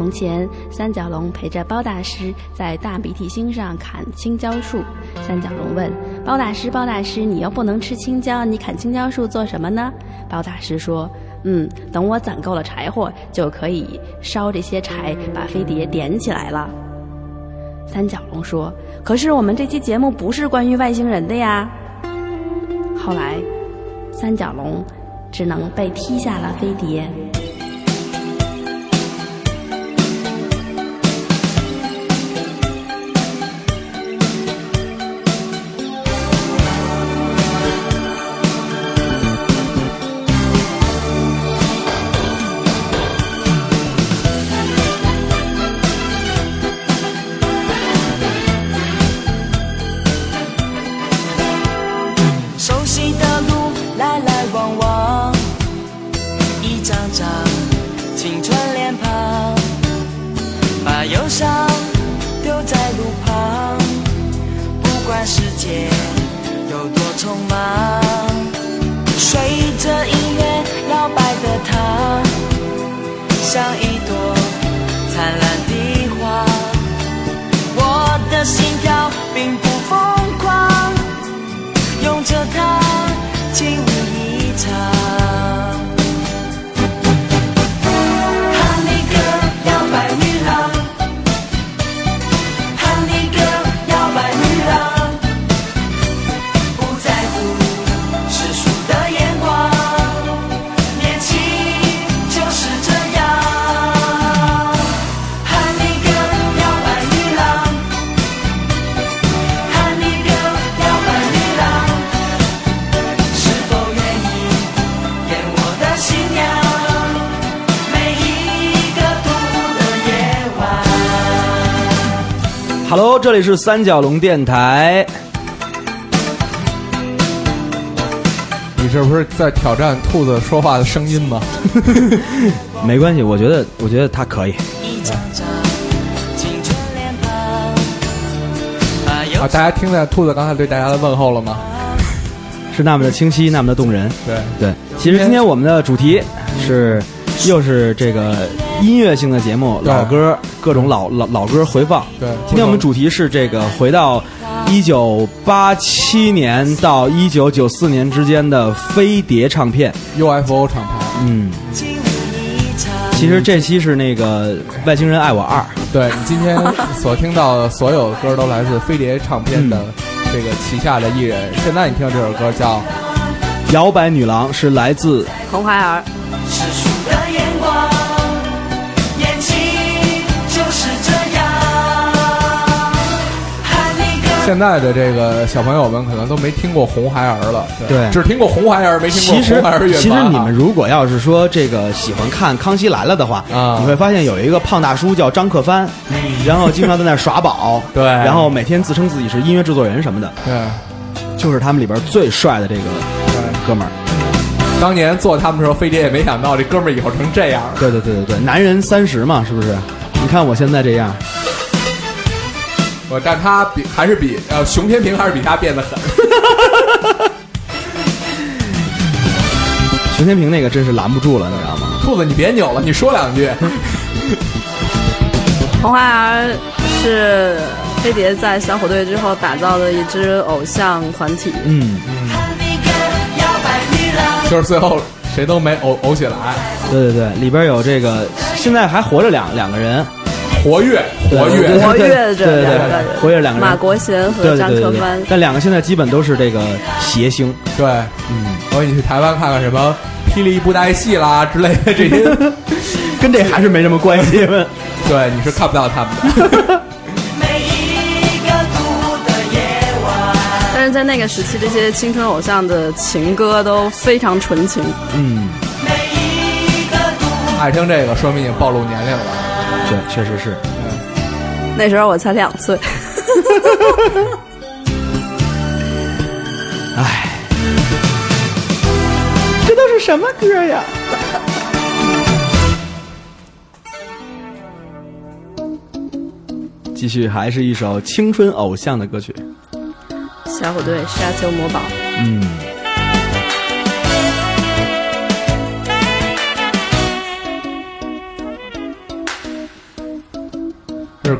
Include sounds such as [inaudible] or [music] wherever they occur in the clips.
从前，三角龙陪着包大师在大鼻涕星上砍青椒树。三角龙问包大师：“包大师，你又不能吃青椒，你砍青椒树做什么呢？”包大师说：“嗯，等我攒够了柴火，就可以烧这些柴，把飞碟点起来了。”三角龙说：“可是我们这期节目不是关于外星人的呀。”后来，三角龙只能被踢下了飞碟。Hello，这里是三角龙电台。你这不是在挑战兔子说话的声音吗？[laughs] 没关系，我觉得，我觉得他可以。啊，大家听见兔子刚才对大家的问候了吗？[laughs] 是那么的清晰，那么的动人。对，对，其实今天我们的主题是，又是这个音乐性的节目，老歌，各种老老老歌回放。对今天我们主题是这个回到一九八七年到一九九四年之间的飞碟唱片。UFO 厂牌，嗯。其实这期是那个《外星人爱我二》。对你今天所听到的所有歌都来自飞碟唱片的这个旗下的艺人。现在你听到这首歌叫摇摆女郎是来自红孩儿，现在的这个小朋友们可能都没听过红孩儿了，对只听过红孩儿，没听过其实红孩儿乐团啊。其实你们如果要是说这个喜欢看《康熙来了》的话，啊你会发现有一个胖大叔叫张克帆，然后经常在那耍宝，对然后每天自称自己是音乐制作人什么的，对就是他们里边最帅的这个对，哥们儿。当年做他们的时候，飞碟也没想到这哥们儿以后成这样。对对对对对，男人三十嘛，是不是？你看我现在这样，我但他比还是比呃熊天平还是比他变得狠。[laughs] 熊天平那个真是拦不住了，你知道吗？兔子，你别扭了，你说两句。[laughs] 红孩儿是飞碟在小虎队之后打造的一支偶像团体。嗯郎。就是最后谁都没偶偶起来，对对对，里边有这个，现在还活着两两个人，活跃活跃。活跃对着对对两个人，活跃两个人马国贤和张对对对对克帆，。但两个现在基本都是这个谐星，对，嗯，我说你去台湾看看什么霹雳布袋戏啦之类的这些，[laughs] 跟这还是没什么关系。[laughs] 对，你是看不到他们的。[laughs] 每一个独的夜晚。但是在那个时期，这些青春偶像的情歌都非常纯情。嗯，每一个爱听这个，说明已经暴露年龄了。对，确实是。那时候我才两岁，哎，这都是什么歌呀？继续，还是一首青春偶像的歌曲。小虎队《沙丘魔堡》。嗯，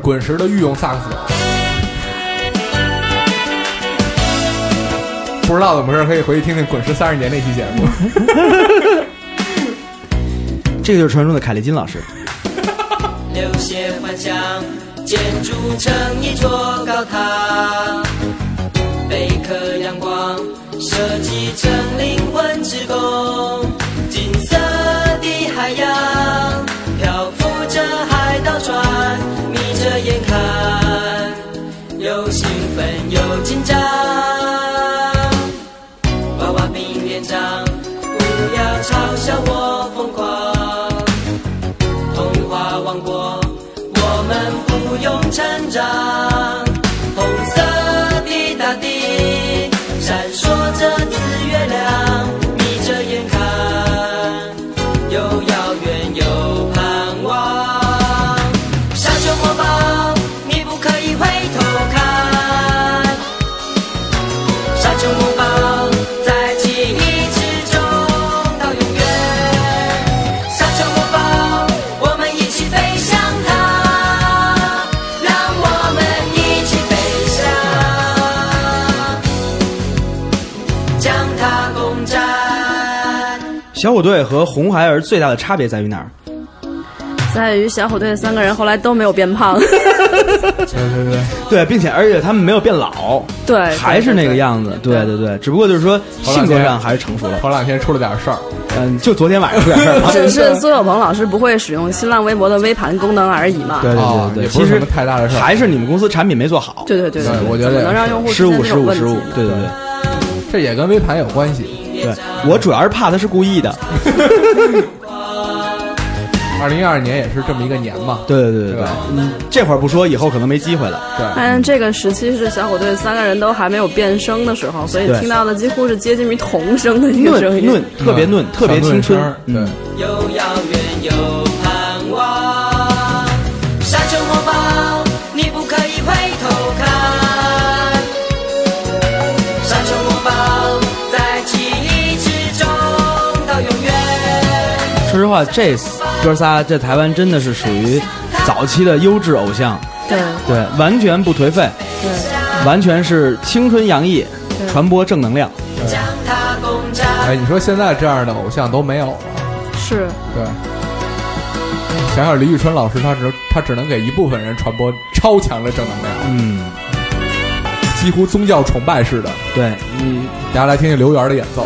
滚石的御用萨克斯。不知道怎么回事，可以回去听听滚石三十年那期节目。[laughs] 这个就是传说中的凯利金老师。[laughs] 流血幻想，建筑成一座高塔，贝壳阳光设计成灵魂之宫，金色的海洋漂浮着海盗船，眯着眼看，又兴奋又紧张。娃娃兵连长，不要嘲笑我疯狂。童话王国，我们不用成长。小虎队和红孩儿最大的差别在于哪儿？在于小虎队三个人后来都没有变胖，对对对，对，并且而且他们没有变老，对，还是那个样子。对对对对，只不过就是说性格上还是成熟了。头两天出了点事儿，嗯，就昨天晚上出点事儿。[laughs] 只是苏有朋老师不会使用新浪微博的微盘功能而已嘛。对对啊对对，其实也不是什么太大的事儿还是你们公司产品没做好，对对对对我觉得能让用户失误失误失误。对对对这也跟微盘有关系。对，我主要是怕他是故意的。[laughs] 二零一二年也是这么一个年嘛，对对对嗯，这会儿不说，以后可能没机会了。对，但这个时期是小虎队三个人都还没有变声的时候，所以听到的几乎是接近于童声的一个声音。嫩嫩，特别嫩，特别青春小嫩。声嗯儿，又遥远又话，这哥仨在台湾真的是属于早期的优质偶像，对对，完全不颓废，对，完全是青春洋溢，传播正能量。将它攻占。哎，你说现在这样的偶像都没有了，是对。想想李宇春老师，他只他只能给一部分人传播超强的正能量，嗯，几乎宗教崇拜似的。对，嗯，大家来听听刘源的演奏。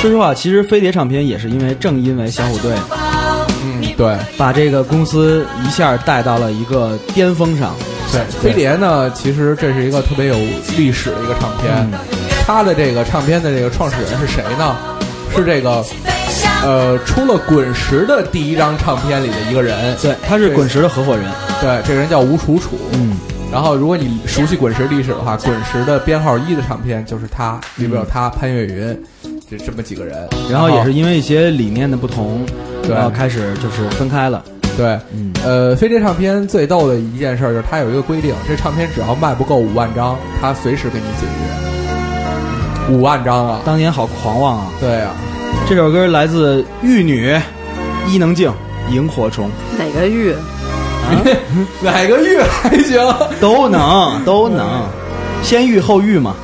说实话，其实飞碟唱片也是因为正因为小虎队嗯，对把这个公司一下带到了一个巅峰上。对，飞碟呢，其实这是一个特别有历史的一个唱片。嗯它的这个唱片的这个创始人是谁呢？是这个呃，出了滚石的第一张唱片里的一个人。对，他是滚石的合伙人。对，这个人叫吴楚楚。嗯，然后，如果你熟悉滚石历史的话，滚石的编号一的唱片就是他，里边有他、潘越云，这这么几个人。然后也是因为一些理念的不同，然后开始就是分开了。对，嗯呃，飞碟唱片最逗的一件事就是它有一个规定，这唱片只要卖不够五万张，它随时给你解约。五万张啊！当年好狂妄啊！对啊，这首歌来自玉女伊能静，萤火虫哪个玉？[laughs] 哪个玉还行？都能都能，先玉后玉嘛。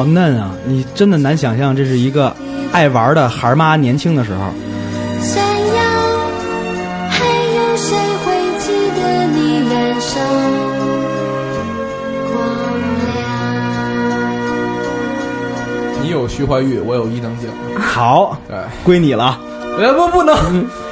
好嫩啊！你真的难想象，这是一个爱玩的孩儿妈年轻的时候。闪耀，还有谁会记得你燃烧光亮？你有徐怀钰，我有伊能静。好，对，归你了，哎不不能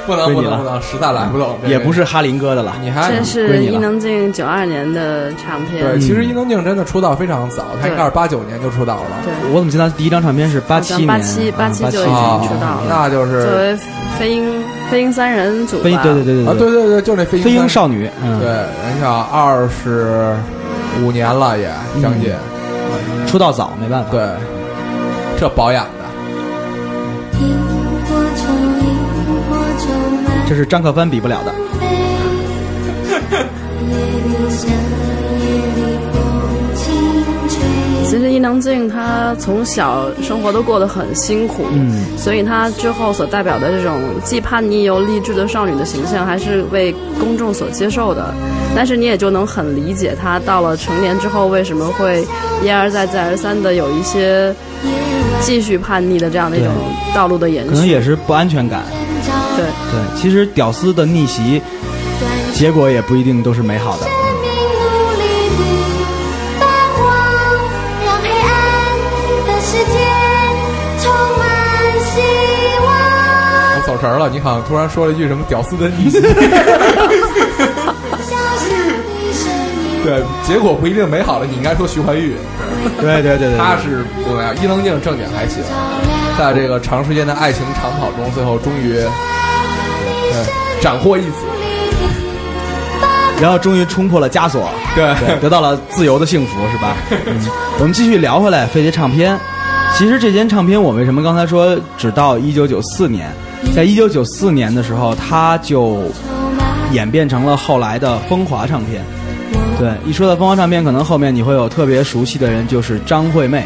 不能不能不能，实在来不动。也不是哈林哥的了。你还这是伊能静九二年的唱片，对，其实伊能静真的出道非常早，她应该是对八九年就出道了。对，我怎么记得他第一张唱片是八七年？八七八七啊就已经啊出道了那就是作为飞鹰飞鹰三人组吧，飞对对对啊，对对对对，就那飞飞鹰少女，嗯，对，人家二十五年了也将近，出道早没办法。对，这保养这是张克帆比不了的。其实伊能静她从小生活都过得很辛苦，嗯所以她之后所代表的这种既叛逆又励志的少女的形象，还是为公众所接受的。但是你也就能很理解她到了成年之后为什么会一而再再而三的有一些继续叛逆的这样的一种道路的延续。可能也是不安全感。对，对，其实屌丝的逆袭结果也不一定都是美好的。生命努力地发光，让黑暗的世界充满希望。我走神了，你好像突然说了一句什么“屌丝的逆袭小小的声音，”，[laughs] 对，结果不一定美好了。你应该说徐怀钰，对对对对，他是不怎么样，伊能静正经还行，在这个长时间的爱情长跑中，最后终于对斩获一子，然后终于冲破了枷锁，对对，得到了自由的幸福，是吧？[laughs] 嗯，我们继续聊回来飞碟唱片。其实这间唱片，我为什么刚才说只到一九九四年？在一九九四年的时候，它就演变成了后来的风华唱片。对，一说到风华唱片，可能后面你会有特别熟悉的人，就是张惠妹。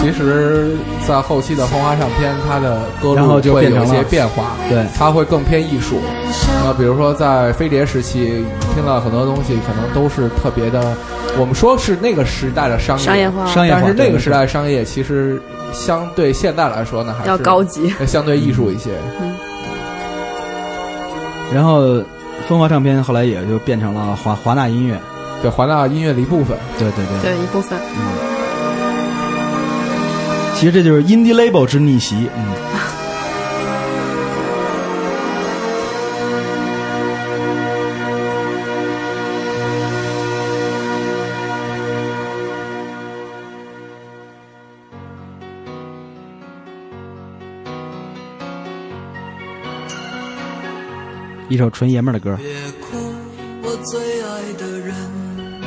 其实，在后期的风华唱片，它的歌然后路会有一些变化，对它会更偏艺术。那比如说在飞碟时期，听到很多东西可能都是特别的，我们说是那个时代的商业商业化商业化但是那个时对代商业其实相对现在来说呢，还是要高级。呃相对艺术一些。嗯然后风华唱片后来也就变成了华华纳音乐。对华纳音乐的一部分。对对对，对一部分，其实这就是 indie label 之逆袭。嗯。一首纯爷们儿的歌，别哭，我最爱的人，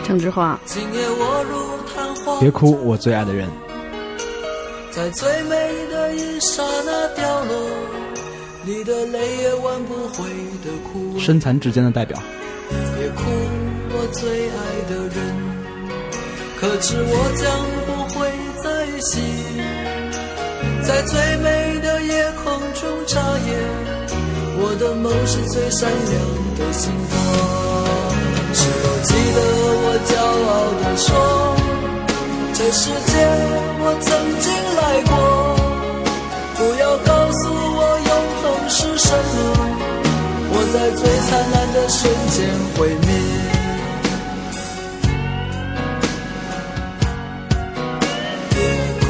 郑智化，今夜我如昙花，别哭，我最爱的人。在最美的一刹那掉落，你的泪也挽不回的哭。身残志坚的代表。别哭，我最爱的人，可知我将不会再醒，在最美的夜空中眨眼。我的梦是最闪亮的星光，只有记得我骄傲地说，这世界我曾经来过。不要告诉我永恒是什么，我在最灿烂的瞬间毁灭。别哭，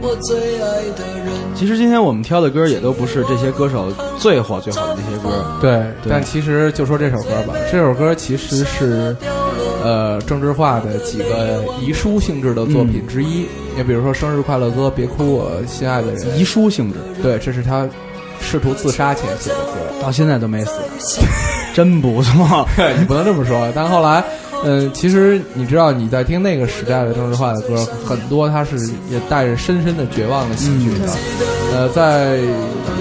我最爱的人。其实今天我们挑的歌也都不是这些歌手最火最火的那些歌。对，对但其实就说这首歌吧，这首歌其实是呃郑智化的几个遗书性质的作品之一。你、比如说《生日快乐歌》《别哭我心爱的人》，遗书性质，对，这是他试图自杀前写的歌。到现在都没死，真不错。[laughs] 你不能这么说。但后来，嗯、其实你知道你在听那个时代的郑智化的歌，很多他是也带着深深的绝望的情绪的。呃，在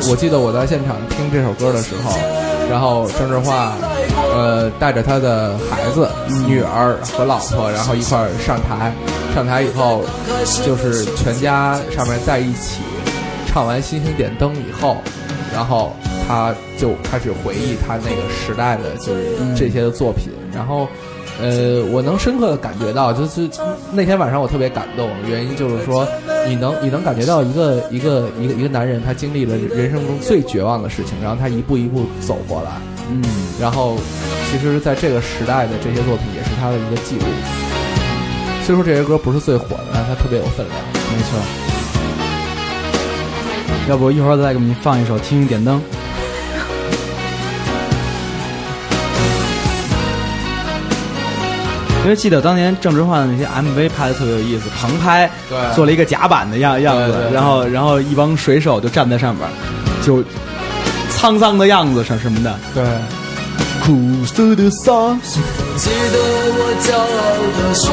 我记得我在现场听这首歌的时候，然后郑智化呃带着他的孩子、女儿和老婆，然后一块儿上台。上台以后，就是全家上面在一起唱完《星星点灯》以后，然后他就开始回忆他那个时代的就是这些的作品，然后呃，我能深刻的感觉到，就是那天晚上我特别感动，原因就是说，你能你能感觉到一个一个一个一个男人，他经历了人生中最绝望的事情，然后他一步一步走过来，嗯，然后其实在这个时代的这些作品也是他的一个记录。虽说这些歌不是最火的，但它特别有分量。没错。要不一会儿再给你放一首《听听点灯》。因为记得当年郑智化的那些 MV 拍的特别有意思，棚拍，对做了一个甲板的样样子，对对对然后然后一帮水手就站在上面，就沧桑的样子什什么的，对，苦涩的沙，记得我骄傲的说，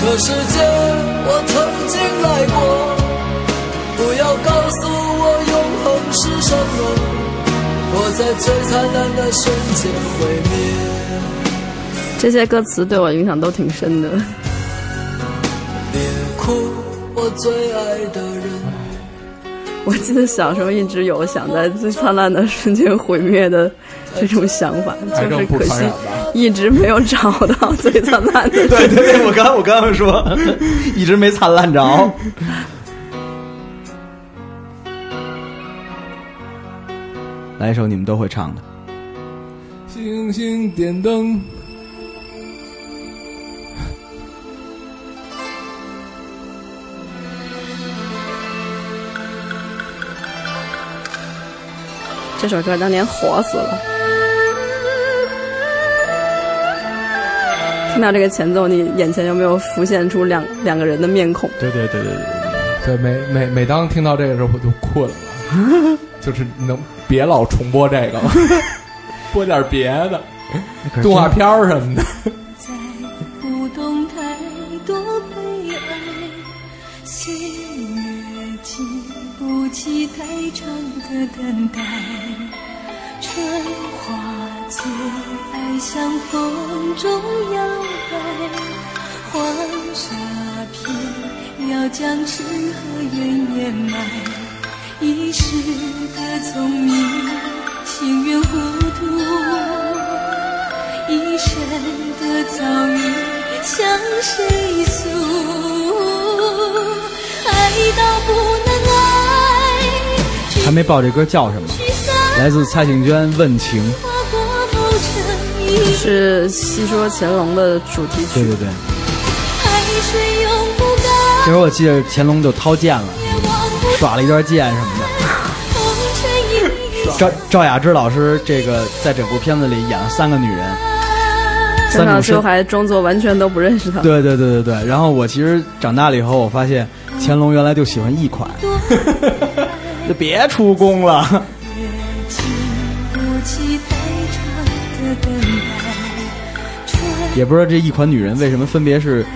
这世界我曾经来过。不要告诉我永恒是什么，我在最灿烂的瞬间毁灭。这些歌词对我影响都挺深的。别哭，我最爱的人。[laughs] 我记得小时候一直有想在最灿烂的瞬间毁灭的这种想法，就是可惜？一直没有找到最灿烂的。[laughs] 对对对，我刚我刚刚说，一直没灿烂着。来一首你们都会唱的，星星点灯。这首歌当年火死了。听到这个前奏，你眼前有没有浮现出两两个人的面孔？对对对对对。对，每每每当听到这个时候，我就困了，[laughs] 就是能别老重播这个了，[laughs] 播点别的，动画片儿什么的。岁月经不起太长的等待。春花最爱向风中摇摆，黄沙片要将痴和怨掩埋。一世的聪明，情愿糊涂。一生的遭遇向谁诉？爱到不能爱，还没报这歌叫什么？来自蔡幸娟《问情》。是戏说乾隆的主题曲。对对对，海水永不干，这会儿我记得乾隆就掏剑了，耍了一段剑什么的。赵赵雅芝老师这个在整部片子里演了三个女人，三种身秋还装作完全都不认识她。对对对对对。然后我其实长大了以后，我发现乾隆原来就喜欢一款，[laughs] 就别出宫了。也不知道这一款女人为什么分别是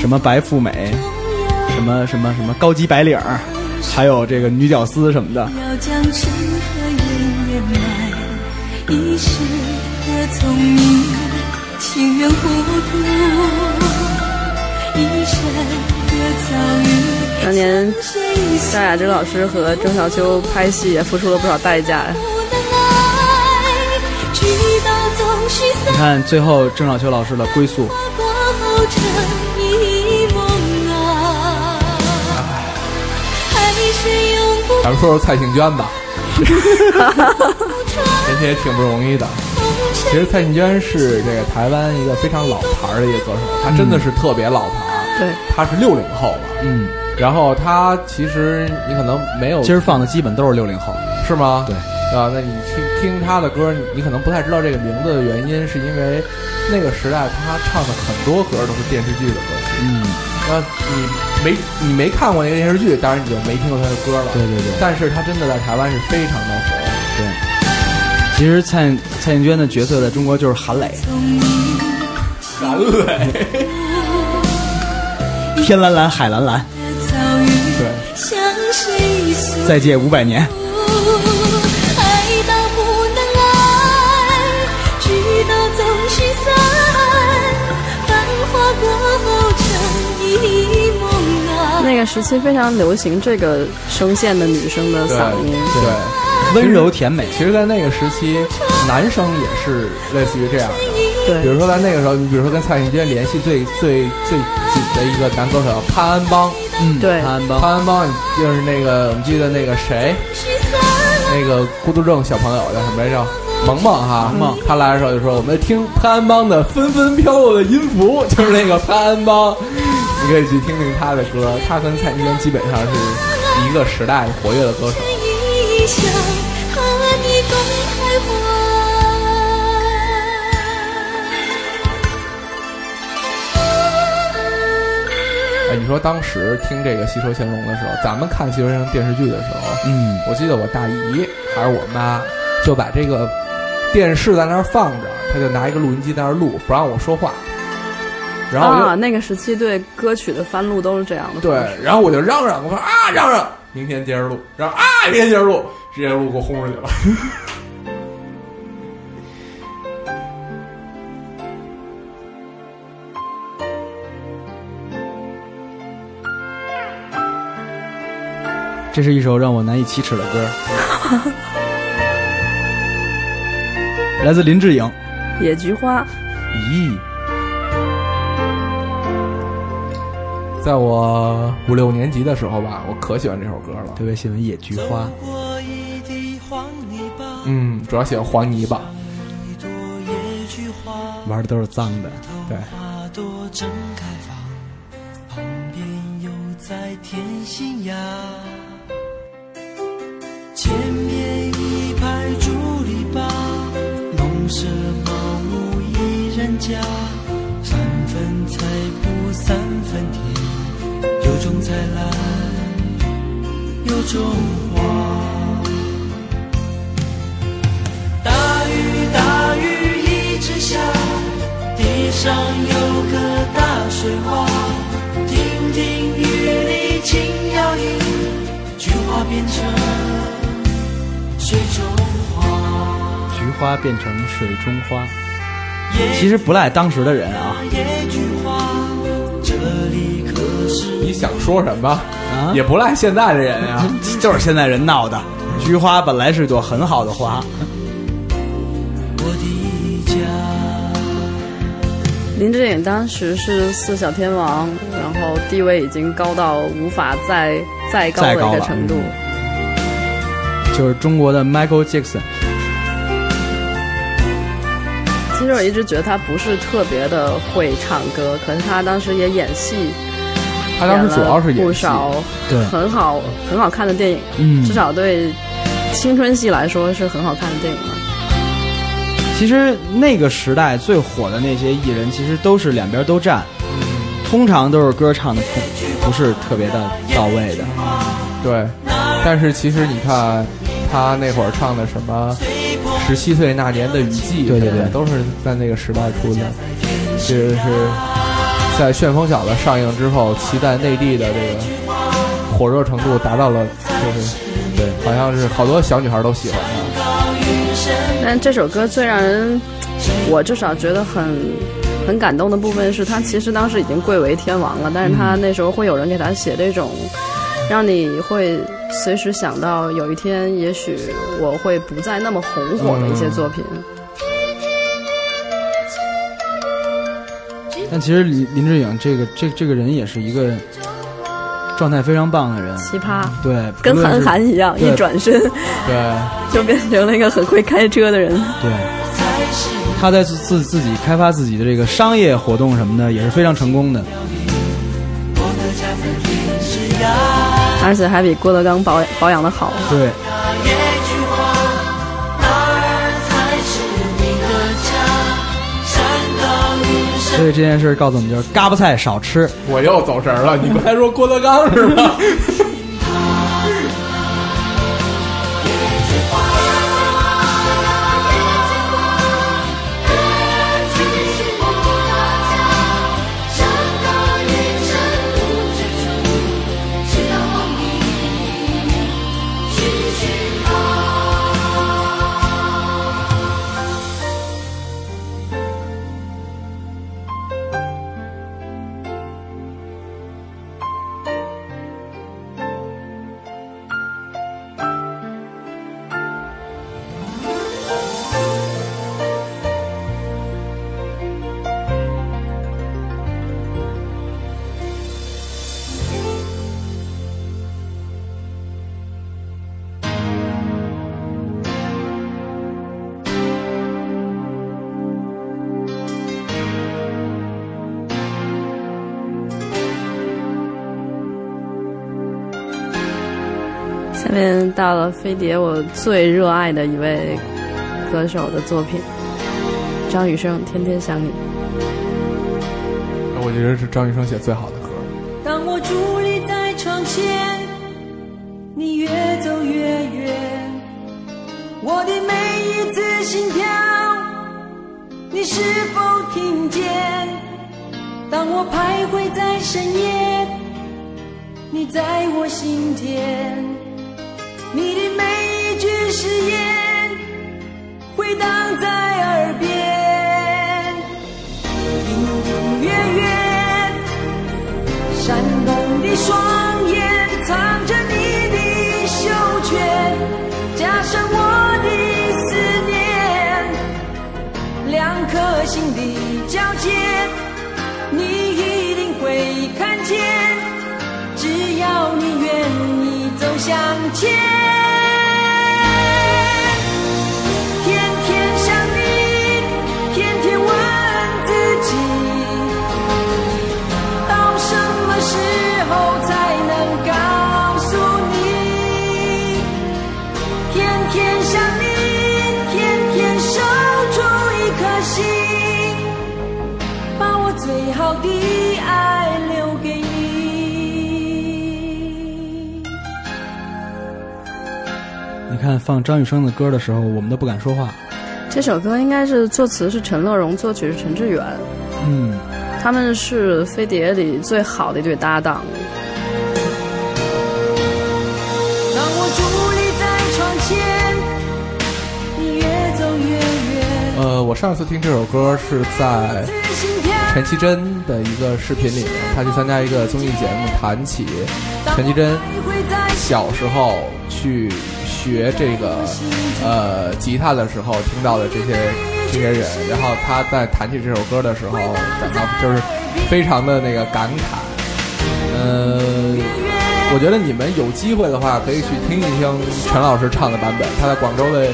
什么白富美，什么什么什么高级白领儿，还有这个女屌丝什么的。要将痴和怨掩埋，一时的聪明，情愿糊涂，一生的遭遇。当年谁赵雅芝老师和郑少秋拍戏也付出了不少代价。不你散，看最后郑少秋老师的归宿，咱们说说蔡幸娟吧，[laughs] 人家也挺不容易的。其实蔡幸娟是这个台湾一个非常老牌儿的一个歌手，她真的是特别老牌儿。对，她是六零后吧？嗯，然后她其实你可能没有，今儿放的基本都是六零后。是吗？对，啊，那你听听他的歌，你你可能不太知道这个名字的原因，是因为那个时代他唱的很多歌都是电视剧的歌曲。嗯，那你没你没看过那个电视剧，当然你就没听过他的歌了。对对对但是他真的在台湾是非常的火。对。其实蔡蔡幸娟的角色在中国就是韩磊，韩磊，天蓝蓝，海蓝蓝，对？再借五百年。时期非常流行这个声线的女生的嗓音。对。温柔甜美。其实，在那个时期，男生也是类似于这样的。对比如说在那个时候，你比如说跟蔡幸娟联系最最最紧的一个男歌手潘安邦，嗯，对潘安邦，潘安邦就是那个我们记得那个谁，那个孤独症小朋友叫什么来着？萌萌哈，萌萌他来的时候就说我们听潘安邦的纷纷飘落的音符，就是那个潘安邦，你可以去听听他的歌，他跟蔡依林基本上是一个时代活跃的歌手。你说当时听这个《戏说乾隆》的时候，咱们看《戏说乾隆》电视剧的时候，嗯，我记得我大姨还是我妈，就把这个电视在那儿放着，她就拿一个录音机在那儿录，不让我说话。然后、啊，那个时期对歌曲的翻录都是这样的。对，然后我就嚷嚷，我说啊嚷嚷，明天接着录，然后啊明天接着录，直接录给我轰出去了。这是一首让我难以启齿的歌，来自林志颖。野菊花，咦，在我五六年级的时候吧，我可喜欢这首歌了。特别喜欢野菊花。嗯，主要喜欢黄泥巴。一朵野菊花，玩的都是脏的。对，花朵正开放，旁边又在天心崖，前面一排竹篱笆，农舍茅屋一人家，三分菜圃三分田，有种菜来，有种花。大雨大雨一直下，地上有个大水花，亭亭玉立轻摇曳，菊花变成水中花。菊花变成水中花，其实不赖当时的人啊你想说什么？啊，也不赖现在的人呀、[laughs] 就是现在人闹的。菊花本来是朵很好的花，我的家。林志颖当时是四小天王，然后地位已经高到无法再再高的一个程度。就是中国的 Michael Jackson。其实我一直觉得他不是特别的会唱歌，可是他当时也演戏，他当时主要是演了不，少对很好很好看的电影，嗯至少对青春戏来说是很好看的电影了。其实那个时代最火的那些艺人，其实都是两边都站，通常都是歌唱的不不是特别的到位的。对。但是其实你看，他那会儿唱的什么《十七岁那年的雨季》，对对对都是在那个时代出的。其实是在《旋风小子》上映之后，其在内地的这个火热程度达到了，就是对，好像是好多小女孩都喜欢他。但这首歌最让人，我至少觉得很很感动的部分是，他其实当时已经贵为天王了，但是他那时候会有人给他写这种，让你会随时想到有一天，也许我会不再那么红火的一些作品。但其实林林志颖这个这这个人也是一个状态非常棒的人，奇葩，对，跟韩寒一样，一转身对，[laughs] 就变成了一个很会开车的人。对，他在自自自己开发自己的这个商业活动什么的也是非常成功的。而且还比郭德纲保保养的好。对，所以这件事告诉我们就是嘎巴菜少吃。我又走神了。你刚才说郭德纲是吧？到了飞碟我最热爱的一位歌手的作品，张雨生《天天想你》。我觉得是张雨生写最好的歌。当我伫立在窗前，你越走越远，我的每一次心跳，你是否听见？当我徘徊在深夜，你在我心间，你的每一句誓言回荡在耳边，隐隐约约。闪动的双眼藏着你的羞怯，加上我的思念，两颗心的交界，你一定会看见。只要你愿意走向前，看放张雨生的歌的时候，我们都不敢说话。这首歌应该是作词是陈乐融，作曲是陈志远，嗯，他们是飞碟里最好的一对搭档。当我伫立在窗前，你越走越远，呃，我上次听这首歌是在。陈绮贞的一个视频里面，她去参加一个综艺节目，谈起陈绮贞小时候去学这个呃吉他的时候听到的这些这些人，然后他在弹起这首歌的时候，感到就是非常的那个感慨。呃，我觉得你们有机会的话，可以去听一听陈老师唱的版本。他在广州的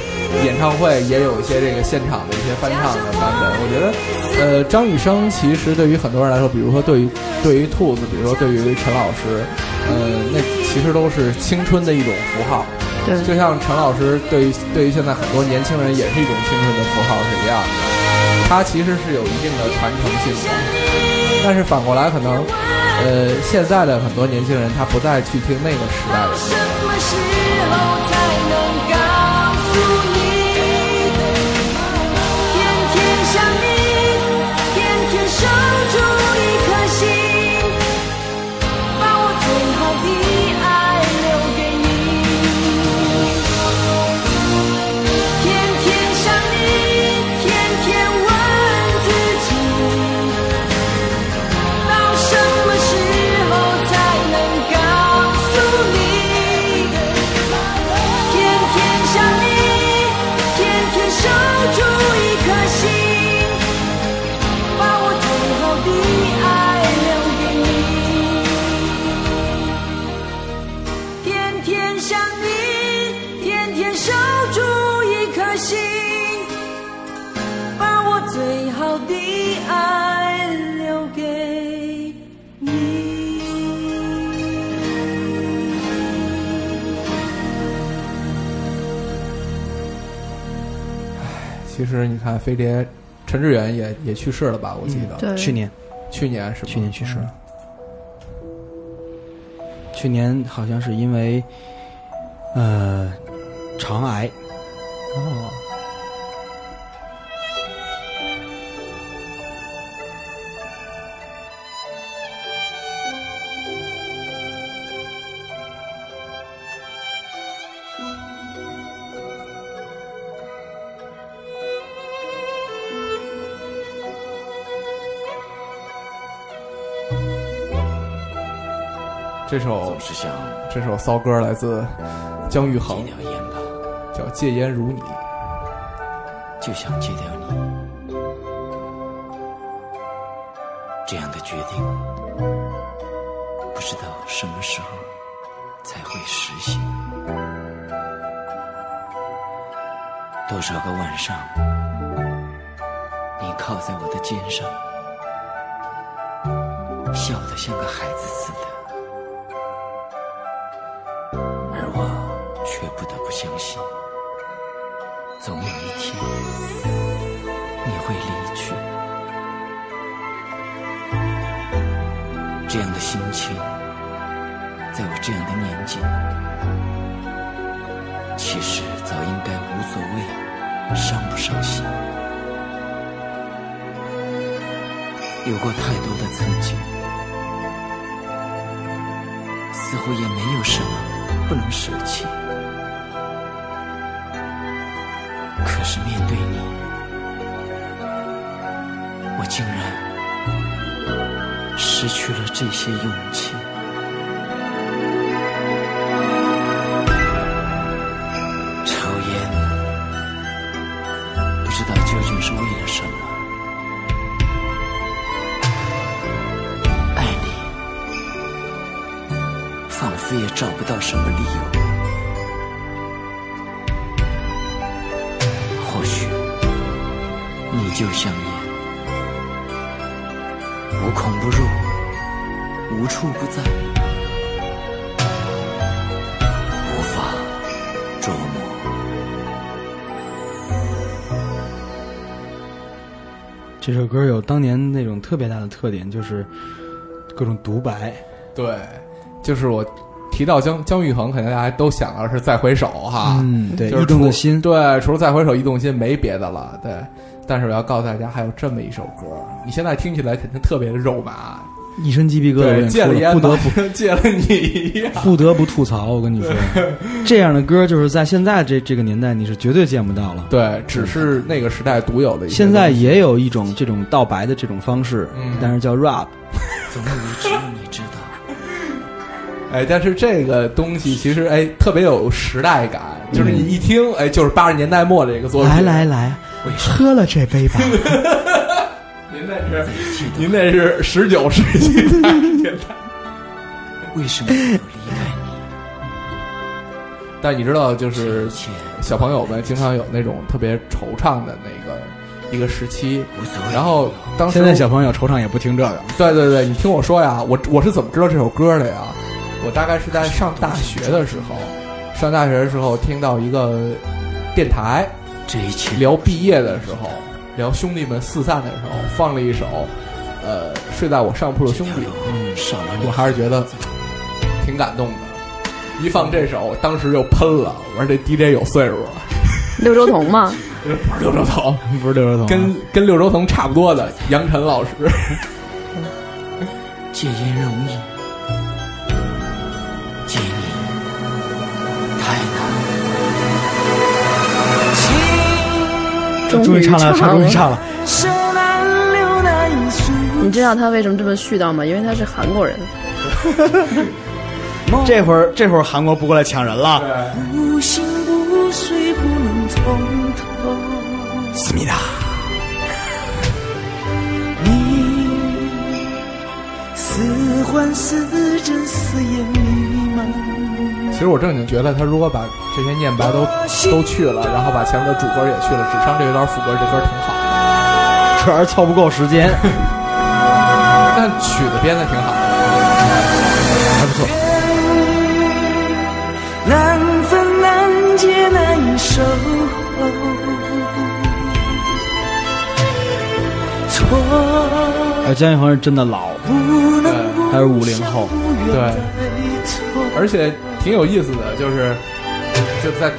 演唱会也有一些这个现场的一些翻唱的版本。我觉得，呃，张雨生其实对于很多人来说，比如说对于对于兔子，比如说对于陈老师，呃，那其实都是青春的一种符号。对就像陈老师对于对于现在很多年轻人也是一种青春的符号是一样的。它其实是有一定的传承性的。但是反过来，可能，呃，现在的很多年轻人他不再去听那个时代的歌实你看，飞碟陈志远也也去世了吧？我记得、对，去年去年是吧？去年去世了。去年好像是因为，呃，肠癌。哦，首总是想这首骚歌来自姜育戒恒，掉烟吧，叫《戒烟如你》。就想戒掉你。这样的决定，不知道什么时候才会实现。多少个晚上，你靠在我的肩上，笑得像个孩子似的，却不得不相信，总有一天你会离去。这样的心情，在我这样的年纪，其实早应该无所谓，伤不伤心。有过太多的曾经，似乎也没有什么不能舍弃。是面对你，我竟然失去了这些勇气。抽烟，不知道究竟是为了什么。爱你，仿佛也找不到什么理由。你就像烟，无孔不入，无处不在，无法捉摸。这首歌有当年那种特别大的特点，就是各种独白。对，就是我提到姜姜育恒，肯定大家都想到是再回首哈，嗯，对，就是异动的心。对，除了再回首，异动心没别的了。对，但是我要告诉大家，还有这么一首歌，你现在听起来肯定特别的肉麻，一身鸡皮疙瘩戒了烟不得不 [laughs] 戒了你一样。不得不吐槽。我跟你说，这样的歌就是在现在这这个年代你是绝对见不到了。对，只是那个时代独有的一现在也有一种这种道白的这种方式，嗯但是叫 rap。总以为只有你知道。哎，但是这个东西其实哎特别有时代感，就是你一听哎就是八十年代末的这个作品。来来来，喝了这杯吧。[laughs] 您那是您那是十九世纪的 [laughs] 年代。为什么我要离开你？但你知道，就是小朋友们经常有那种特别惆怅的那个一个时期。然后当时现在小朋友惆怅也不听这个。对对对，你听我说呀，我我是怎么知道这首歌的呀？我大概是在上大学的时候，上大学的时候听到一个电台这一期聊毕业的时候，聊兄弟们四散的时候，放了一首，呃，睡在我上铺的兄弟，嗯，我还是觉得挺感动的。一放这首，当时就喷了，我说这 DJ 有岁数了，六周彤吗，不是六周彤，不是六周彤啊，跟跟六周彤差不多的杨晨老师。戒烟容易，终终于唱了，唱终于唱了。[laughs] 你知道他为什么这么絮叨吗？因为他是韩国人。[laughs] 这会儿这会儿韩国不过来抢人了。思密达，你似幻似真，似烟。其实我正经觉得，他如果把这些念白都都去了，然后把前面的主歌也去了，只唱这一段副歌，这歌挺好的。主要是凑不够时间，[laughs] 但曲子编的挺好的。还不错。难分难解难以守候，错呃，姜育恒是真的老，不能他是五零后，对，错。而且挺有意思的，就是就在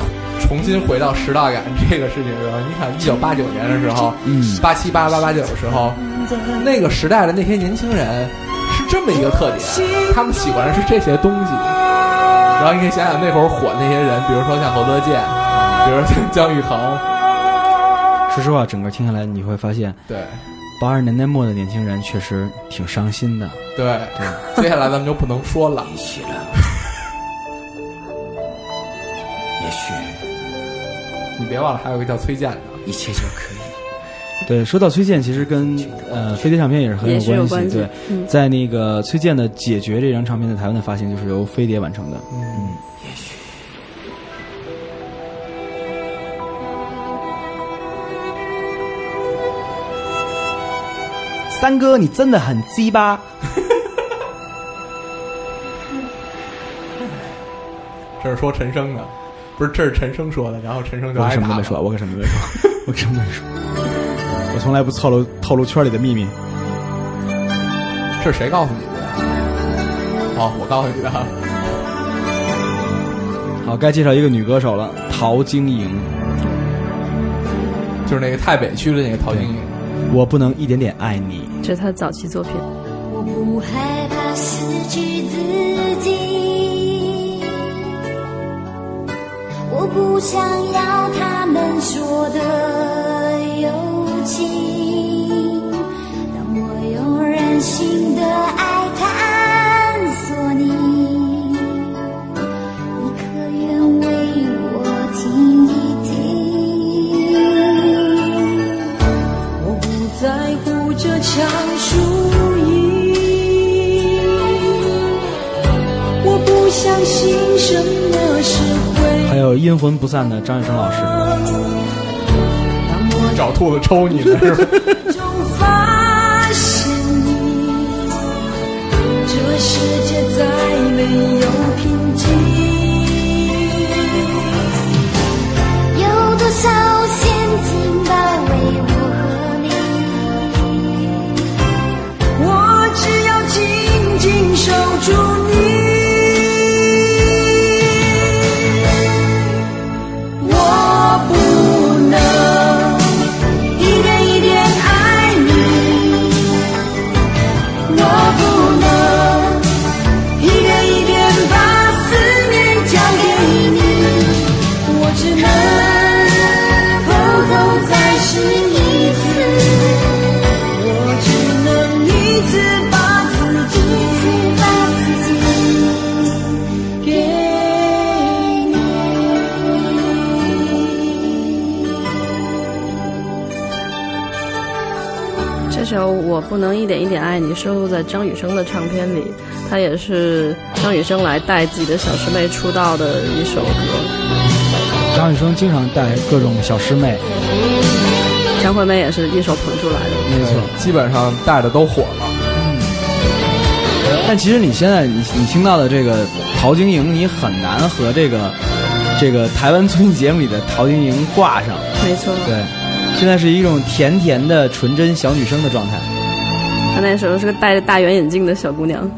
重新回到时代感这个事情上，你看一九八九年的时候，嗯八七八八八九的时候，那个时代的那些年轻人是这么一个特点，他们喜欢的是这些东西。然后你可以想想那会儿火那些人，比如说像侯德健，比如说像姜育恒，说实话，整个听下来你会发现，对八十年代末的年轻人确实挺伤心的。对对。接下来咱们就不能说了，许。你别忘了还有一个叫崔健的。一切就可以。[laughs] 对，说到崔健，其实跟呃飞碟唱片也是很有关系关对，嗯。在那个崔健的《解决》这张唱片在台湾的发行，就是由飞碟完成的。嗯，也许。三哥，你真的很鸡巴。[laughs] 这是说陈升的，不是，这是陈升说的，然后陈升就我什么都没说，我可什么都没说，我可什么都没说，我从来不透露透露圈里的秘密。这是谁告诉你的？哦，我告诉你的。好，该介绍一个女歌手了，陶晶莹。就是那个太北区的那个陶晶莹。我不能一点点爱你。这是他的早期作品。我不害怕失去自己，不想要他们说的友情。当我用任性的爱探索你，你可愿为我听一听？我不在乎这场输赢，我不相信什么。有阴魂不散的张雨生老师。找兔子抽你呢是吧？中发现你，这世界再没有平张雨生的唱片里，它也是张雨生来带自己的小师妹出道的一首歌。张雨生经常带各种小师妹，张惠妹也是一手捧出来的。没错。基本上带的都火了。嗯但其实你现在你你听到的这个陶晶莹，你很难和这个这个台湾综艺节目里的陶晶莹挂上。没错，对，现在是一种甜甜的纯真小女生的状态。她那时候是个戴着大圆眼镜的小姑娘。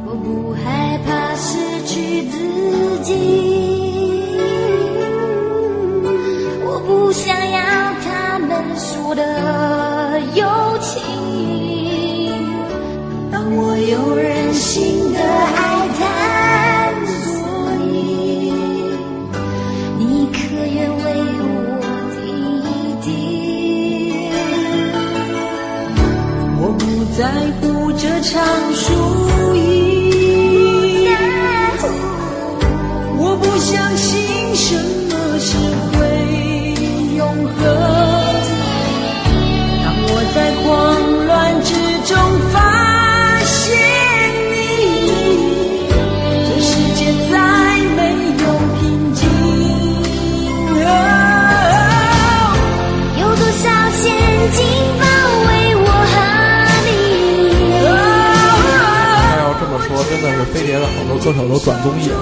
是飞碟的好多歌手都转综艺了。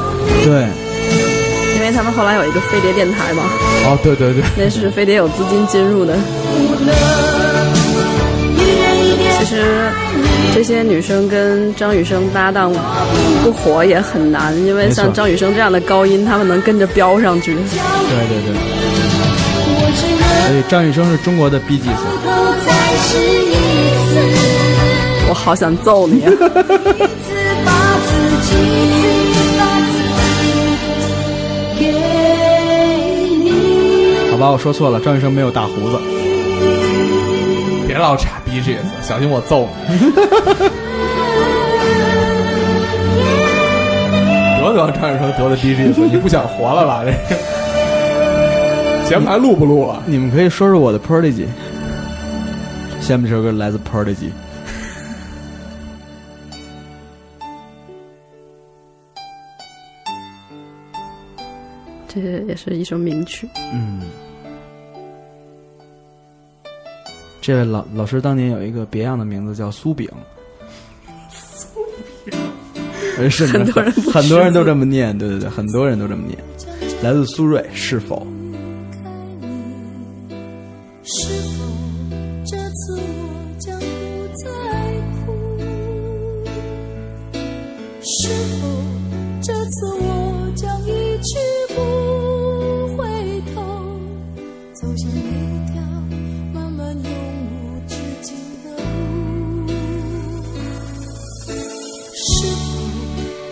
对，因为他们后来有一个飞碟电台嘛，哦，对对对，那是飞碟有资金进入的。其实这些女生跟张雨生搭档不火也很难，因为像张雨生这样的高音，他们能跟着飙上去。对对对。所以张雨生是中国的 B 一次，我好想揍你、啊！[laughs] 好吧，我说错了，张雨生没有大胡子。别老插 B G S，小心我揍你。[laughs] 得得，张雨生得的 B G S，你不想活了吧？这个节目还录不录了？你们可以说说我的 Prodigy。下面这首歌来自 Prodigy。这也是一首名曲。嗯，这位老老师当年有一个别样的名字叫苏炳。苏炳，是很多人很多人都这么念，对对对，很多人都这么念。来自苏芮，是否？是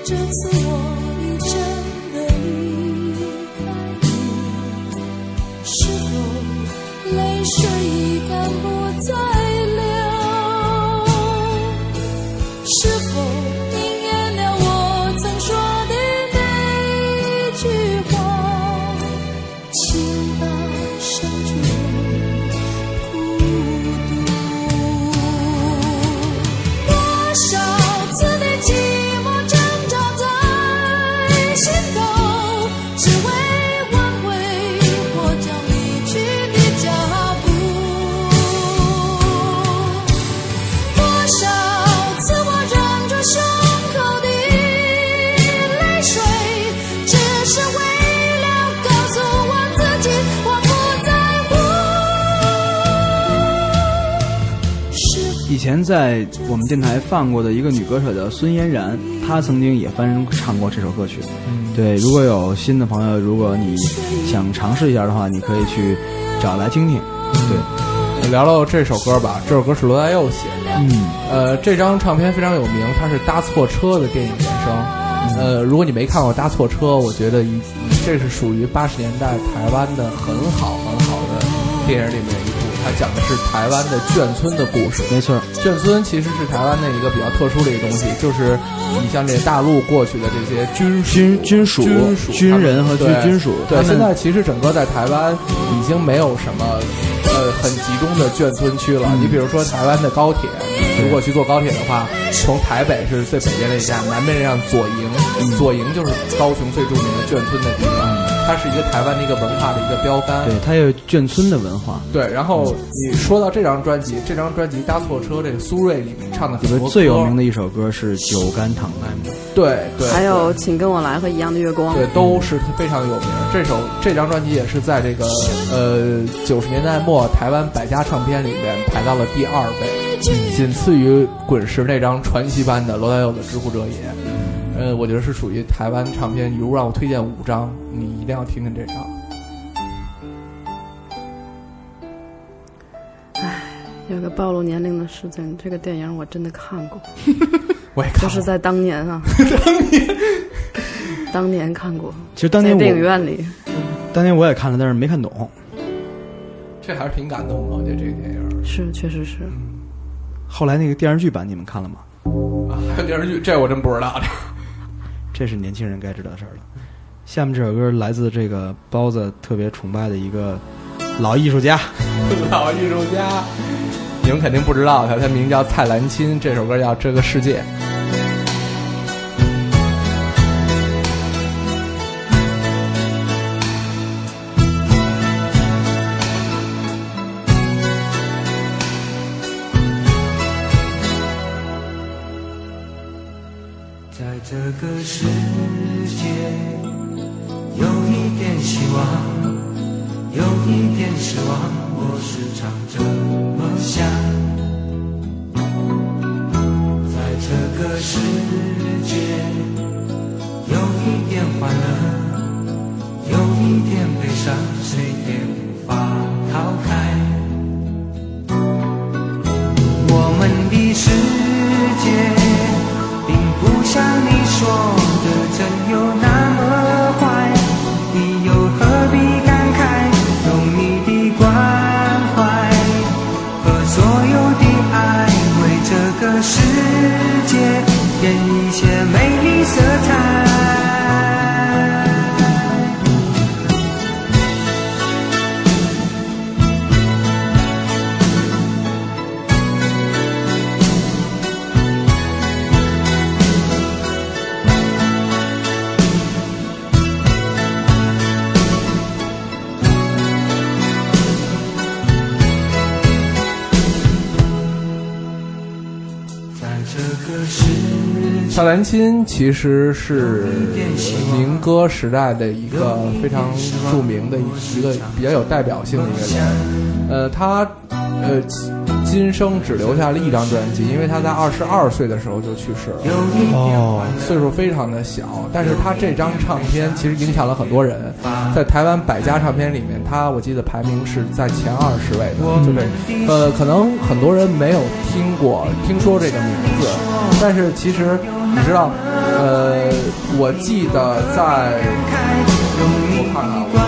这次。我们电台放过的一个女歌手叫孙嫣然，她曾经也翻唱过这首歌曲。对，如果有新的朋友，如果你想尝试一下的话，你可以去找来听听。对，聊聊这首歌吧，这首歌是罗大佑写的。嗯，呃，这张唱片非常有名，它是《搭错车》的电影原声。呃，如果你没看过《搭错车》，我觉得一这是属于八十年代台湾的很好很好的电影里面它讲的是台湾的眷村的故事。没错。眷村其实是台湾的一个比较特殊的一个东西，就是你像这大陆过去的这些军军军属军属军人和军军属对，他现在其实整个在台湾已经没有什么呃很集中的眷村区了。嗯你比如说台湾的高铁，如果去坐高铁的话，从台北是最北边那一站，南边那站左营，左营就是高雄最著名的眷村的地方，它是一个台湾的一个文化的一个标杆。对，它有眷村的文化。对，然后你说到这张专辑，这张专辑《搭错车》，这个苏芮里面唱的很里多最有名的一首歌是《酒干倘卖无》。对对，还有《请跟我来》和《一样的月光》。对，都是非常有名。这首这张专辑也是在这个呃九十年代末台湾百家唱片里面排到了第二位，仅次于滚石那张传奇般的罗大佑的《知乎者也》。呃，我觉得是属于台湾唱片。如果让我推荐五张，你一定要听听这张。有个暴露年龄的事情，这个电影我真的看过，[laughs] 我也看过就是在当年啊，[laughs] 当年，当年看过，其实当年在电影院里，当年我也看了，但是没看懂。这还是挺感动的，我觉得这个电影。是确实是。后来那个电视剧版你们看了吗？啊，还有电视剧，这我真不知道。这是年轻人该知道的事儿了。下面这首歌来自这个包子特别崇拜的一个老艺术家，[laughs] 老艺术家，你们肯定不知道他，他名叫蔡澜钦，这首歌叫《这个世界》。添一些美丽色彩。少年亲其实是民歌时代的一个非常著名的一个比较有代表性的一个人。呃，他呃今生只留下了一张专辑，因为他在二十二岁的时候就去世了。哦，岁数非常的小，但是他这张唱片其实影响了很多人，在台湾百家唱片里面，他我记得排名是在前二十位的，就是呃，可能很多人没有听过、听说这个名字，但是其实你知道，呃，我记得在我看看我。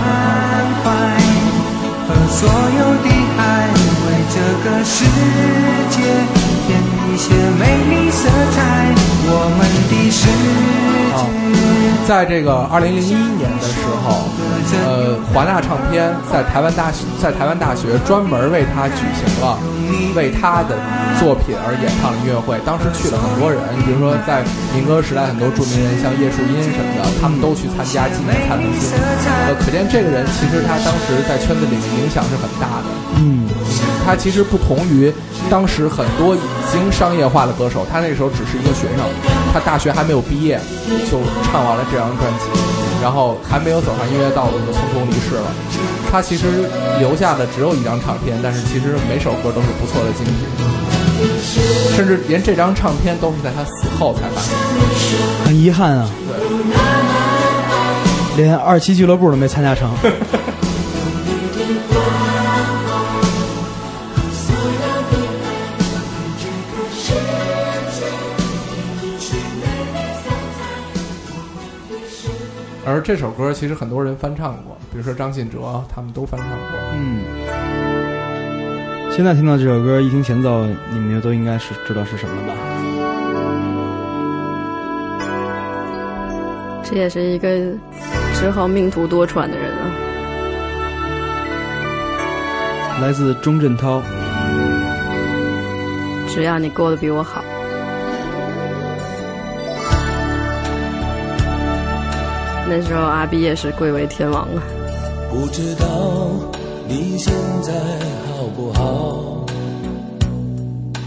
些美丽色彩。我们的在这个二零零一年的时候，呃，华纳唱片在台湾大学在台湾大学专门为他举行了为他的作品而演唱的音乐会。当时去了很多人，比如说在民歌时代很多著名人，像叶树英什么的，他们都去参加纪念蔡文心。呃，可见这个人其实他当时在圈子里面影响是很大的。嗯，他其实不同于当时很多已经商业化的歌手，他那时候只是一个学生，他大学还没有毕业就唱完了这张专辑，然后还没有走上音乐道路就匆匆离世了。他其实留下的只有一张唱片，但是其实每首歌都是不错的精品，甚至连这张唱片都是在他死后才发行的。很遗憾啊，连二期俱乐部都没参加成。[laughs] 而这首歌其实很多人翻唱过，比如说张信哲，他们都翻唱过。嗯，现在听到这首歌，一听前奏，你们就都应该是知道是什么了吧？这也是一个只好命途多舛的人啊。来自钟镇涛。只要你过得比我好。那时候阿 B 也是贵为天王啊。不知道你现在好不好？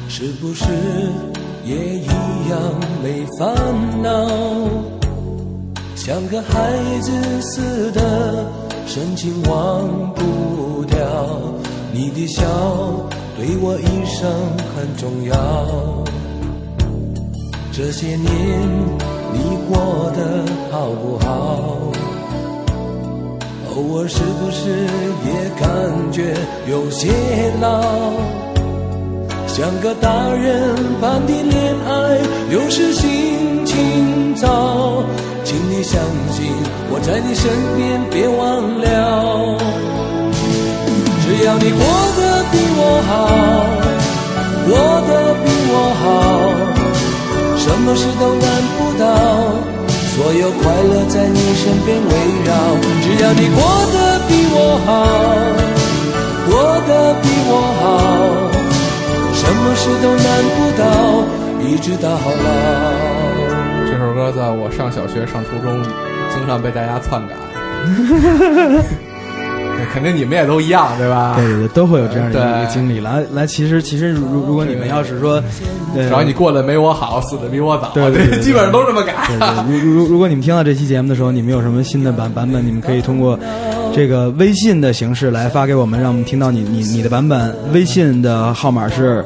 是不是也一样没烦恼？像个孩子似的，深情忘不掉。你的笑对我一生很重要。这些年你过得好不好？偶尔是不是也感觉有些老？像个大人般的恋爱，有时心情糟。请你相信我在你身边，别忘了。只要你过得比我好，过得比我好，什么事都难不倒。所有快乐在你身边围绕，只要你过得比我好，过得比我好，什么事都难不倒，一直到老。这首歌在我上小学、上初中，经常被大家篡改。[laughs] 对肯定你们也都一样，对吧？对对对，都会有这样的一个经历。来来，其实其实如如果你们要是说，呃只要你过得没我好，死的比我早，对基本上都这么改。如如如果你们听到这期节目的时候，你们有什么新的版版本，你们可以通过这个微信的形式来发给我们，让我们听到你你你的版本。微信的号码是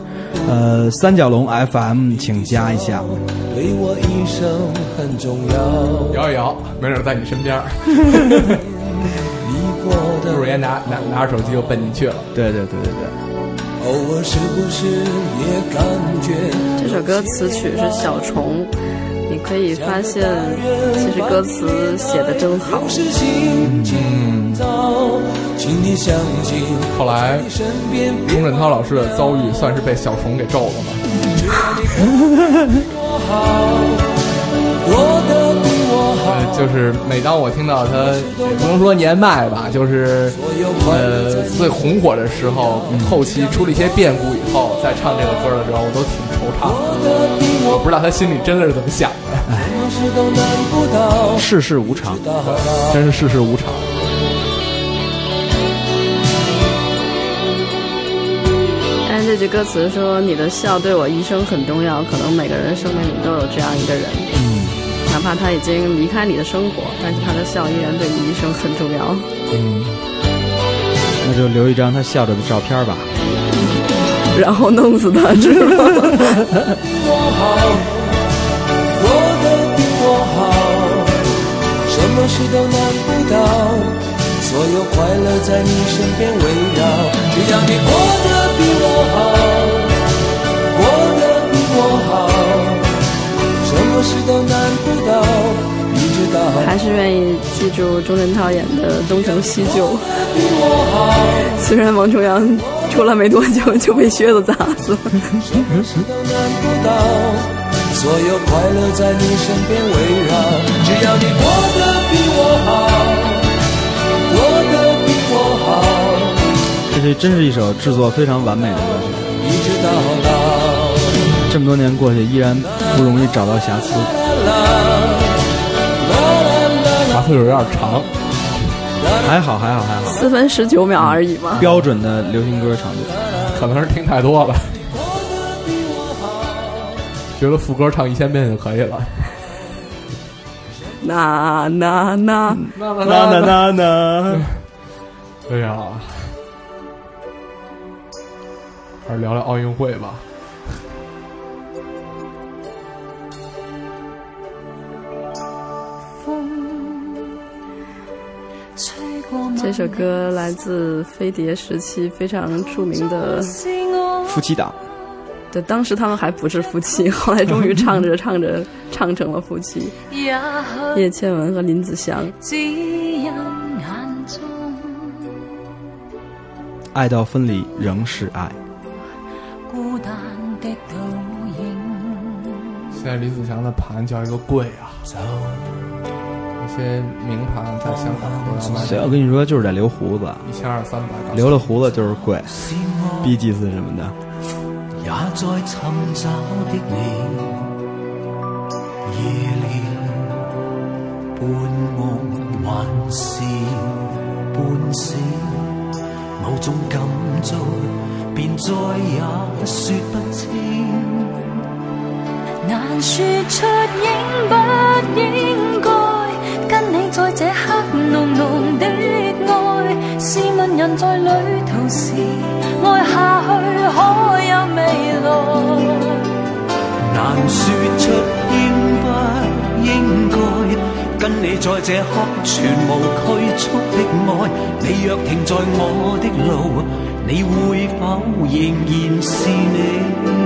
呃三角龙 FM，请加一下。对我一生很重要。摇一摇，没准在你身边 [laughs] 儿，你过得一会儿也拿拿拿着手机就奔进去了。对对对对对。偶尔是不是也感觉这首歌词曲是小虫，你可以发现，其实歌词写的真好。有时心情糟，请你相信后来钟镇涛老师的遭遇算是被小虫给咒了吗？[laughs] 呃，就是每当我听到他，也不能说年迈吧，就是呃最红火的时候，后期出了一些变故以后，再唱这个歌的时候，我都挺惆怅的。我不知道他心里真的是怎么想的，世事无常。真是世事无常。但是这句歌词说：“你的笑对我一生很重要。”可能每个人生命里都有这样一个人。怕他已经离开你的生活，但是他的笑依然对你一生很重要。嗯，那就留一张他笑着的照片吧。[laughs] 然后弄死他，知道吗？我好，过得比我好，什么事都难不倒，所有快乐在你身边围绕。只要你过得比我好，还是愿意记住钟镇涛演的《东成西就》。虽然王重阳出来没多久就被靴子砸死了，什么事都难不倒，所有快乐在你身边围绕。只要你过得比我好，过得比我好，这是真是一首制作非常完美的歌曲。一直到老。这么多年过去，依然不容易找到瑕疵。查字有点长，还好，还好，还好，四分十九秒而已嘛。标准的流行歌长度。可能是听太多了，觉得副歌唱一千遍就可以了。那 [laughs] 那那，那那那那那，哎呀，还是聊聊奥运会吧。这首歌来自飞碟时期非常著名的，夫妻档。对，当时他们还不是夫妻，[laughs] 后来终于唱着唱着唱成了夫妻。叶倩文和林子祥，爱到分离仍是爱。孤单的倒影，现在林子祥的盘叫一个贵啊，一些名牌在香港都要卖谁我跟你说，就是得留胡子，一千二三百，留了胡子就是贵，B G 四什么的。也在寻找的你，夜了，半梦還是半醒，某種感觸便再也说不清。難說出應不應該跟你在这刻浓浓的愛。試問人在旅途時，愛下去可有未來？難說出應不應該跟你在這刻全無拘束的愛。你若停在我的路，你會否仍然是你？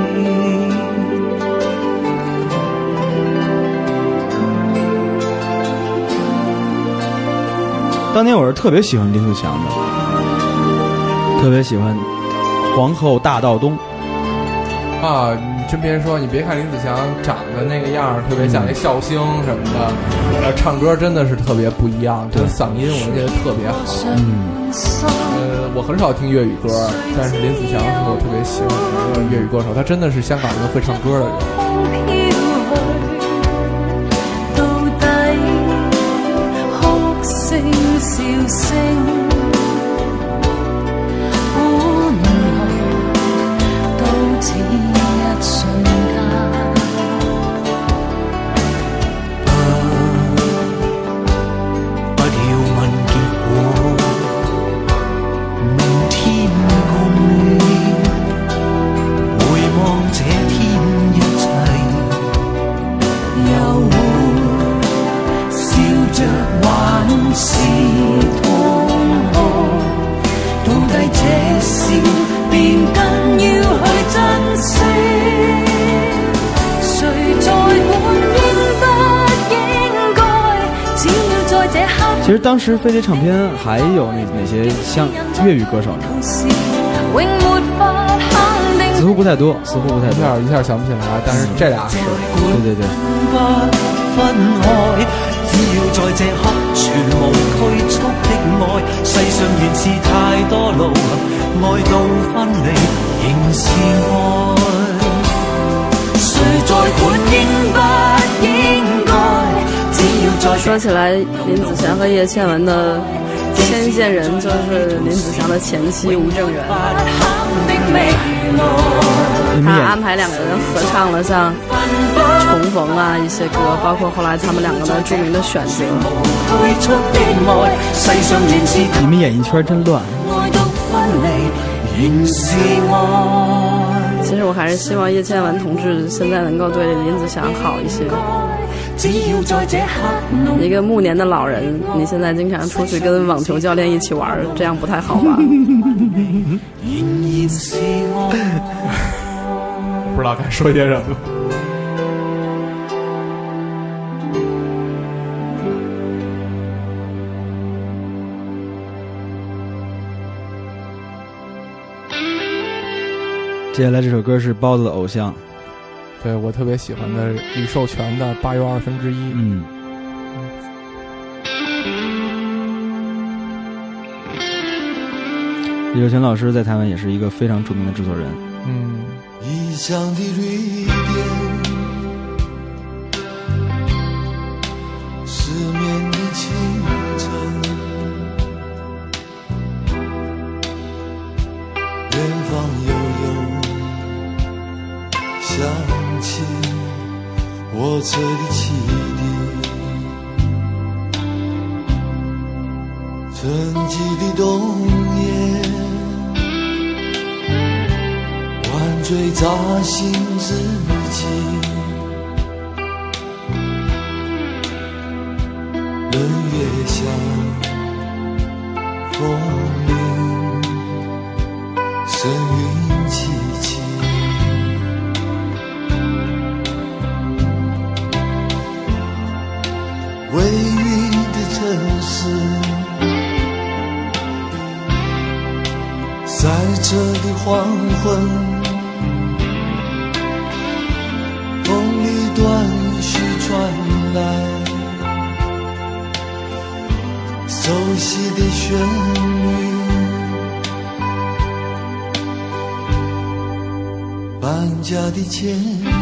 当年我是特别喜欢林子祥的，特别喜欢《皇后大道东》。啊，你真别说，你别看林子祥长得那个样儿，特别像一笑星什么的，呃，唱歌真的是特别不一样，这个嗓音我觉得特别好。嗯，呃，我很少听粤语歌，但是林子祥是我特别喜欢的一个粤语歌手，他真的是香港一个会唱歌的人。聲笑其实当时飞碟唱片还有哪哪些像粤语歌手呢？似乎不太多，似乎不太一多。下一下想不起来，但是这俩是。對對對，不说起来，林子祥和叶倩文的牵线人就是林子祥的前妻吴正元。肯定未來。他安排两个人合唱了像《重逢》啊一些歌，包括后来他们两个的著名的选择。你们演艺圈真乱。其实我还是希望叶倩文同志现在能够对林子祥好一些。只要在這刻弄一个暮年的老人，你现在经常出去跟网球教练一起玩，这样不太好吧？[laughs] 不知道该说些什么。接下来这首歌是包子的偶像，对我特别喜欢的李寿全的《八又二分之一》。嗯。李寿全老师在台湾也是一个非常著名的制作人。嗯，异乡的绿点，火车的汽笛，沉寂的冬夜。晚醉乍醒之际，冷月下，风铃声韵微雨的城市，赛车的黄昏。风里断续传来熟悉的旋律，搬家的艰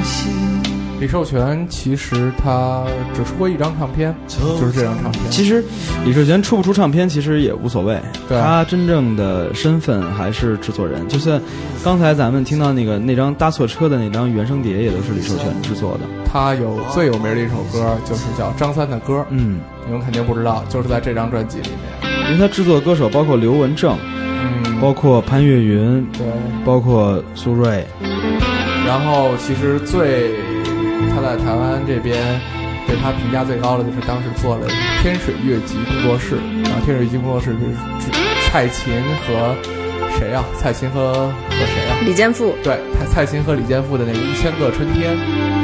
辛。李寿全其实他只出过一张唱片，就是这张唱片。其实李寿全出不出唱片其实也无所谓，对他真正的身份还是制作人。就算刚才咱们听到那个那张搭错车的那张原声碟，也都是李寿全制作的。他有最有名的一首歌，就是叫张三的歌。嗯，你们肯定不知道，就是在这张专辑里面。因为他制作的歌手包括刘文正，嗯，包括潘越云，对，包括苏芮。然后其实最他在台湾这边对他评价最高的就是当时做了天水乐集工作室，然后天水乐集工作室是蔡琴和谁呀、蔡琴和和谁呀、李健富，对，蔡蔡琴和李健富的那个《一千个春天》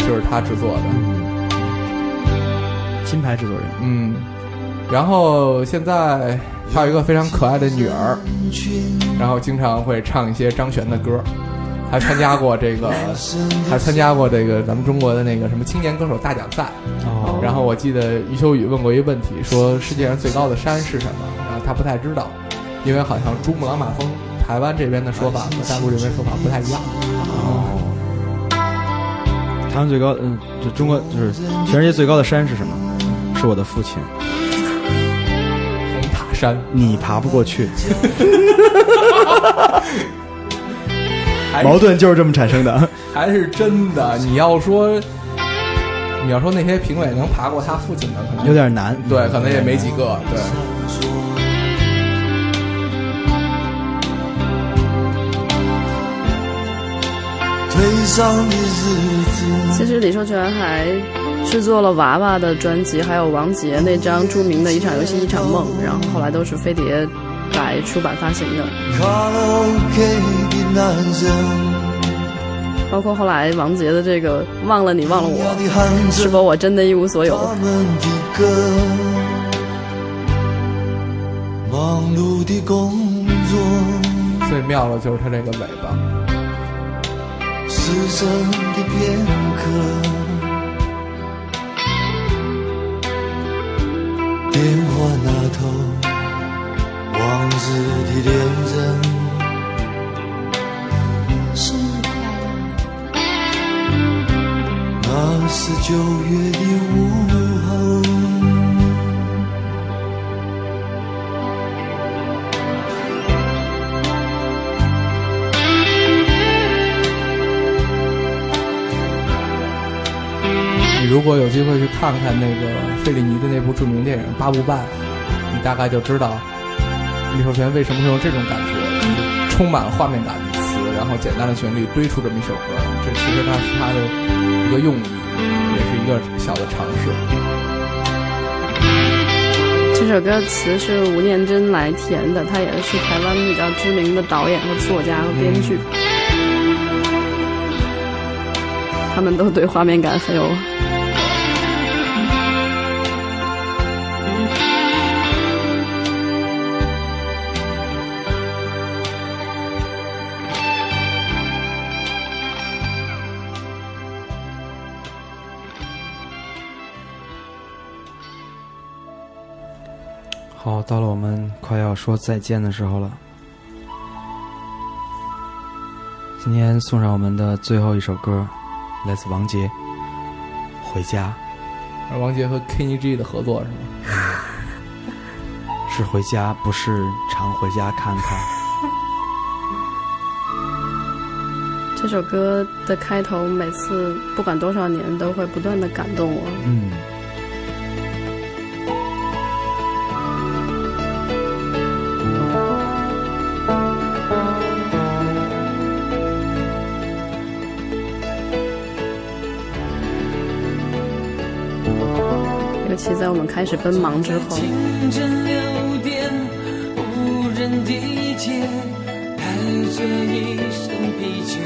就是他制作的。金牌制作人，嗯，然后现在他有一个非常可爱的女儿，然后经常会唱一些张悬的歌，还参加过这个，还参加过这个咱们中国的那个什么青年歌手大奖赛。哦然后我记得余秋雨问过一个问题，说世界上最高的山是什么？然后他不太知道，因为好像珠穆朗玛峰，台湾这边的说法和大陆这边说法不太一样。哦台湾最高，嗯，就中国就是全世界最高的山是什么？是我的父亲，红塔山，你爬不过去。[laughs] 还矛盾就是这么产生的。[laughs] 还是真的。你要说，你要说那些评委能爬过他父亲的，可能有点难。对，可能也没几个。对，其实李寿全还制作了娃娃的专辑，还有王杰那张著名的一场游戏一场梦，然后后来都是飞碟来出版发行的。卡拉 OK 的男人，包括后来王杰的这个《忘了你忘了我》，是否我真的一无所有？他们的歌，忙碌的工作，最妙的就是他这个尾巴，失神的片刻。电话那头，往日的恋人，似九月的午后。如果有机会去看看那个费里尼的那部著名电影《八部半》，你大概就知道李寿全为什么会用这种感觉，充满画面感的词，然后简单的旋律堆出这么一首歌，这其实他是他的一个用意。也是一个小的尝试。这首歌词是吴念真来填的，他也是台湾比较知名的导演和作家和编剧。他们都对画面感很有。说再见的时候了。今天送上我们的最后一首歌，来自王杰，《回家而王杰和 Kenny G 的合作是吗？[laughs]》是回家，不是常回家看看。[laughs] 这首歌的开头，每次不管多少年，都会不断的感动我。嗯，在我们开始奔忙之后，清晨六点，无人地界，带着一身疲倦。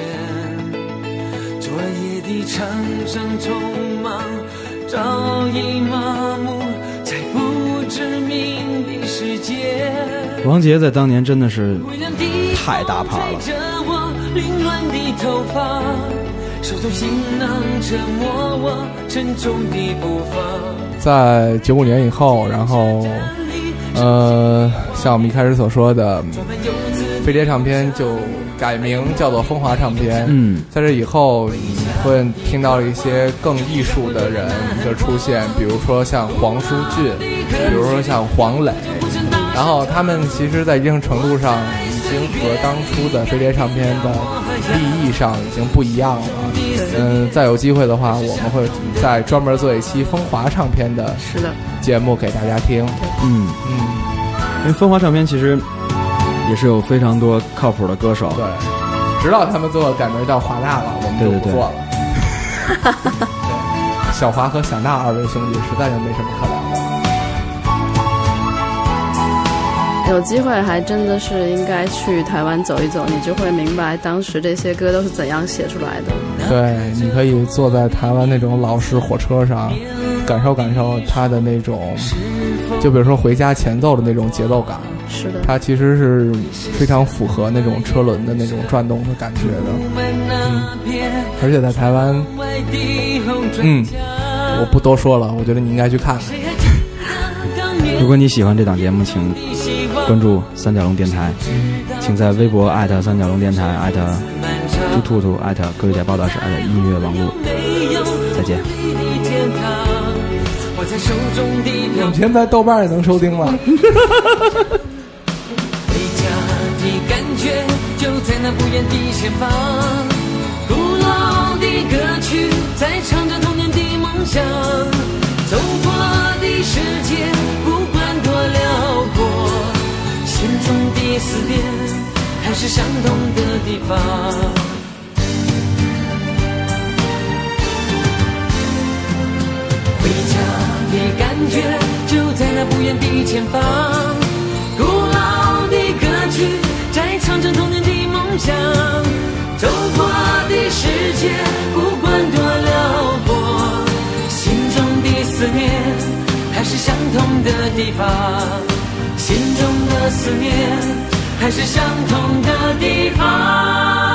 昨夜的场上匆忙，早已麻木在不知名的世界。王杰在当年真的是微凉的太大牌了风吹着我凌乱的头发，手中行囊折磨我沉重的步伐。在九五年以后，然后呃，像我们一开始所说的，飞碟唱片就改名叫做风华唱片。嗯，在这以后，你会听到一些更艺术的人的出现，比如说像黄舒骏，比如说像黄磊，然后他们其实，在一定程度上已经和当初的飞碟唱片的利益上已经不一样了。嗯，再有机会的话，我们会再专门做一期风华唱片的是的，节目给大家听。嗯，嗯，因为风华唱片其实也是有非常多靠谱的歌手。对，直到他们最后改名叫华纳了，我们就对对对不做了。[laughs] 对。小华和小娜二位兄弟实在是没什么可有机会还真的是应该去台湾走一走，你就会明白当时这些歌都是怎样写出来的。对，你可以坐在台湾那种老式火车上，感受感受它的那种，就比如说回家前奏的那种节奏感，是的，它其实是非常符合那种车轮的那种转动的感觉的。嗯，而且在台湾，嗯，我不多说了，我觉得你应该去看看。如果你喜欢这档节目，请关注三角龙电台，请在微博艾特三角龙电台，艾特猪兔兔，艾特各位点报道室，艾特音乐网络。再见。握在手中的我们现在豆瓣也能收听了。[laughs] 回家的感觉就在那不远的前方，古老的歌曲在唱着童年的梦想，走过的世界不心中的思念还是相同的地方。回家的感觉就在那不远的前方，古老的歌曲在唱着童年的梦想，走过的世界不管多辽阔，心中的思念还是相同的地方，心中的思念还是相同的地方。